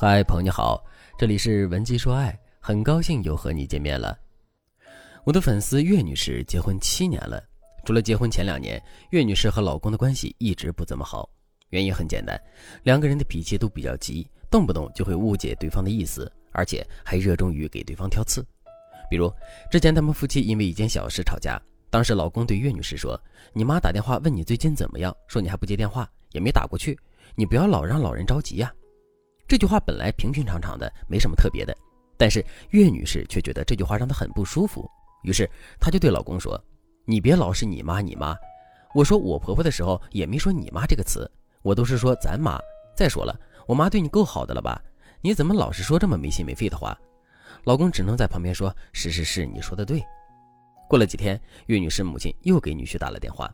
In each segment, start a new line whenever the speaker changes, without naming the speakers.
嗨，朋友你好，这里是文姬说爱，很高兴又和你见面了。我的粉丝岳女士结婚七年了，除了结婚前两年，岳女士和老公的关系一直不怎么好。原因很简单，两个人的脾气都比较急，动不动就会误解对方的意思，而且还热衷于给对方挑刺。比如之前他们夫妻因为一件小事吵架，当时老公对岳女士说：“你妈打电话问你最近怎么样，说你还不接电话，也没打过去，你不要老让老人着急呀。”这句话本来平平常常的，没什么特别的，但是岳女士却觉得这句话让她很不舒服，于是她就对老公说：“你别老是你妈你妈，我说我婆婆的时候也没说你妈这个词，我都是说咱妈。再说了，我妈对你够好的了吧？你怎么老是说这么没心没肺的话？”老公只能在旁边说：“是是是，你说的对。”过了几天，岳女士母亲又给女婿打了电话，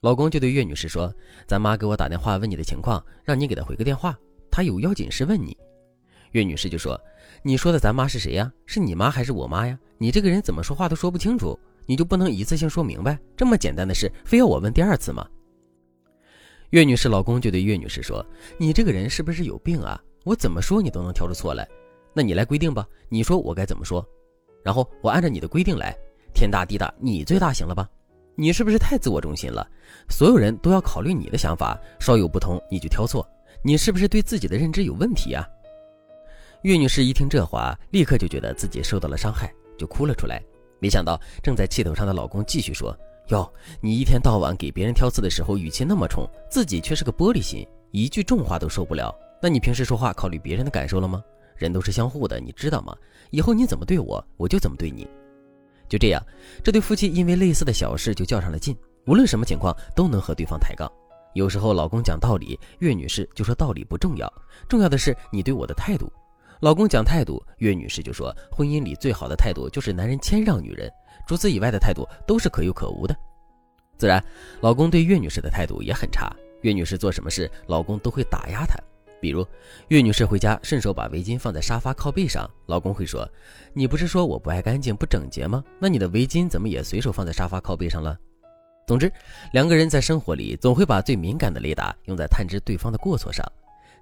老公就对岳女士说：“咱妈给我打电话问你的情况，让你给她回个电话。”他有要紧事问你，岳女士就说：“你说的咱妈是谁呀？是你妈还是我妈呀？你这个人怎么说话都说不清楚，你就不能一次性说明白？这么简单的事，非要我问第二次吗？”岳女士老公就对岳女士说：“你这个人是不是有病啊？我怎么说你都能挑出错来，那你来规定吧，你说我该怎么说，然后我按照你的规定来。天大地大，你最大行了吧？你是不是太自我中心了？所有人都要考虑你的想法，稍有不同你就挑错。”你是不是对自己的认知有问题啊？岳女士一听这话，立刻就觉得自己受到了伤害，就哭了出来。没想到正在气头上的老公继续说：“哟，你一天到晚给别人挑刺的时候语气那么冲，自己却是个玻璃心，一句重话都受不了。那你平时说话考虑别人的感受了吗？人都是相互的，你知道吗？以后你怎么对我，我就怎么对你。”就这样，这对夫妻因为类似的小事就较上了劲，无论什么情况都能和对方抬杠。有时候老公讲道理，岳女士就说道理不重要，重要的是你对我的态度。老公讲态度，岳女士就说婚姻里最好的态度就是男人谦让女人，除此以外的态度都是可有可无的。自然，老公对岳女士的态度也很差。岳女士做什么事，老公都会打压她。比如，岳女士回家顺手把围巾放在沙发靠背上，老公会说：“你不是说我不爱干净、不整洁吗？那你的围巾怎么也随手放在沙发靠背上了？”总之，两个人在生活里总会把最敏感的雷达用在探知对方的过错上。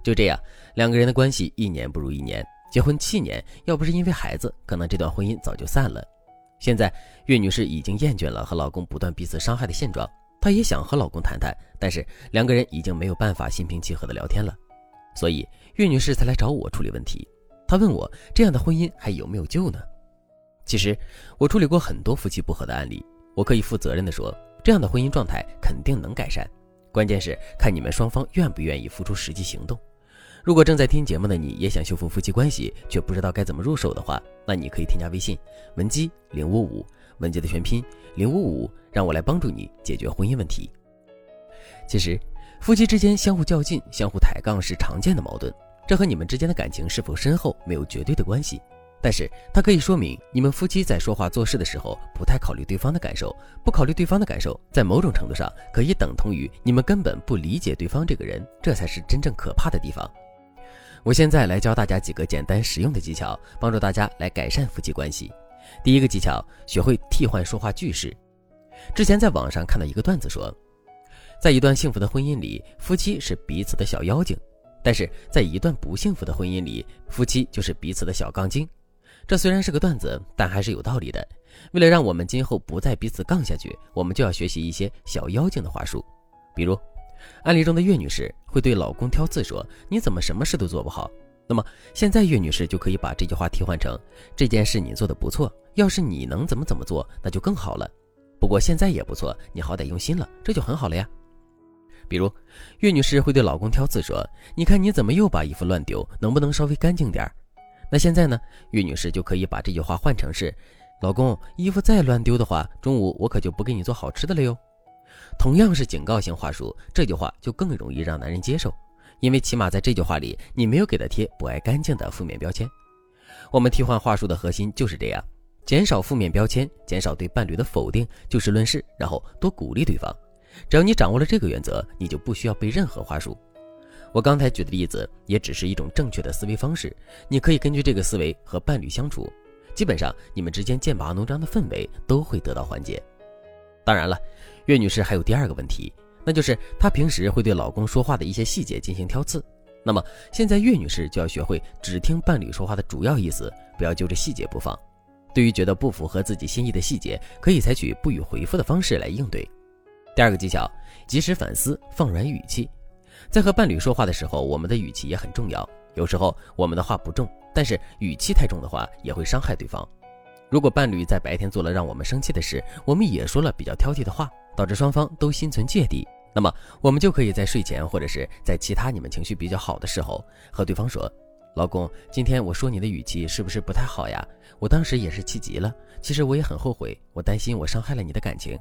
就这样，两个人的关系一年不如一年。结婚七年，要不是因为孩子，可能这段婚姻早就散了。现在，岳女士已经厌倦了和老公不断彼此伤害的现状，她也想和老公谈谈，但是两个人已经没有办法心平气和的聊天了。所以，岳女士才来找我处理问题。她问我，这样的婚姻还有没有救呢？其实，我处理过很多夫妻不和的案例，我可以负责任的说。这样的婚姻状态肯定能改善，关键是看你们双方愿不愿意付出实际行动。如果正在听节目的你也想修复夫妻关系，却不知道该怎么入手的话，那你可以添加微信文姬零五五，文姬的全拼零五五，让我来帮助你解决婚姻问题。其实，夫妻之间相互较劲、相互抬杠是常见的矛盾，这和你们之间的感情是否深厚没有绝对的关系。但是它可以说明你们夫妻在说话做事的时候不太考虑对方的感受，不考虑对方的感受，在某种程度上可以等同于你们根本不理解对方这个人，这才是真正可怕的地方。我现在来教大家几个简单实用的技巧，帮助大家来改善夫妻关系。第一个技巧，学会替换说话句式。之前在网上看到一个段子说，在一段幸福的婚姻里，夫妻是彼此的小妖精；但是在一段不幸福的婚姻里，夫妻就是彼此的小杠精。这虽然是个段子，但还是有道理的。为了让我们今后不再彼此杠下去，我们就要学习一些小妖精的话术。比如，案例中的岳女士会对老公挑刺说：“你怎么什么事都做不好？”那么现在岳女士就可以把这句话替换成：“这件事你做的不错，要是你能怎么怎么做，那就更好了。不过现在也不错，你好歹用心了，这就很好了呀。”比如，岳女士会对老公挑刺说：“你看你怎么又把衣服乱丢？能不能稍微干净点儿？”那现在呢，岳女士就可以把这句话换成是：“老公，衣服再乱丢的话，中午我可就不给你做好吃的了哟。”同样是警告性话术，这句话就更容易让男人接受，因为起码在这句话里，你没有给他贴不爱干净的负面标签。我们替换话术的核心就是这样：减少负面标签，减少对伴侣的否定、就事论事，然后多鼓励对方。只要你掌握了这个原则，你就不需要背任何话术。我刚才举的例子也只是一种正确的思维方式，你可以根据这个思维和伴侣相处，基本上你们之间剑拔弩张的氛围都会得到缓解。当然了，岳女士还有第二个问题，那就是她平时会对老公说话的一些细节进行挑刺。那么现在岳女士就要学会只听伴侣说话的主要意思，不要揪着细节不放。对于觉得不符合自己心意的细节，可以采取不予回复的方式来应对。第二个技巧，及时反思，放软语气。在和伴侣说话的时候，我们的语气也很重要。有时候我们的话不重，但是语气太重的话也会伤害对方。如果伴侣在白天做了让我们生气的事，我们也说了比较挑剔的话，导致双方都心存芥蒂，那么我们就可以在睡前或者是在其他你们情绪比较好的时候，和对方说：“老公，今天我说你的语气是不是不太好呀？我当时也是气急了，其实我也很后悔，我担心我伤害了你的感情。”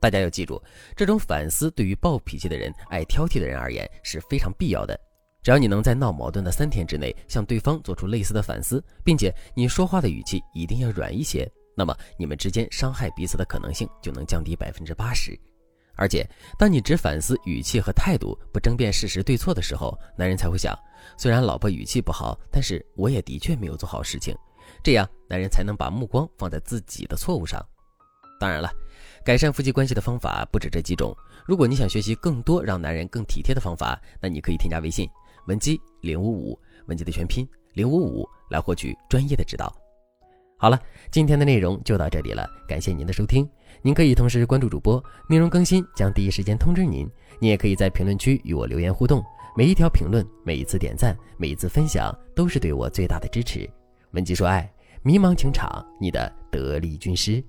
大家要记住，这种反思对于暴脾气的人、爱挑剔的人而言是非常必要的。只要你能在闹矛盾的三天之内向对方做出类似的反思，并且你说话的语气一定要软一些，那么你们之间伤害彼此的可能性就能降低百分之八十。而且，当你只反思语气和态度，不争辩事实对错的时候，男人才会想：虽然老婆语气不好，但是我也的确没有做好事情。这样，男人才能把目光放在自己的错误上。当然了。改善夫妻关系的方法不止这几种。如果你想学习更多让男人更体贴的方法，那你可以添加微信文姬零五五，文姬的全拼零五五，来获取专业的指导。好了，今天的内容就到这里了，感谢您的收听。您可以同时关注主播，内容更新将第一时间通知您。您也可以在评论区与我留言互动，每一条评论、每一次点赞、每一次分享，都是对我最大的支持。文姬说爱，迷茫情场，你的得力军师。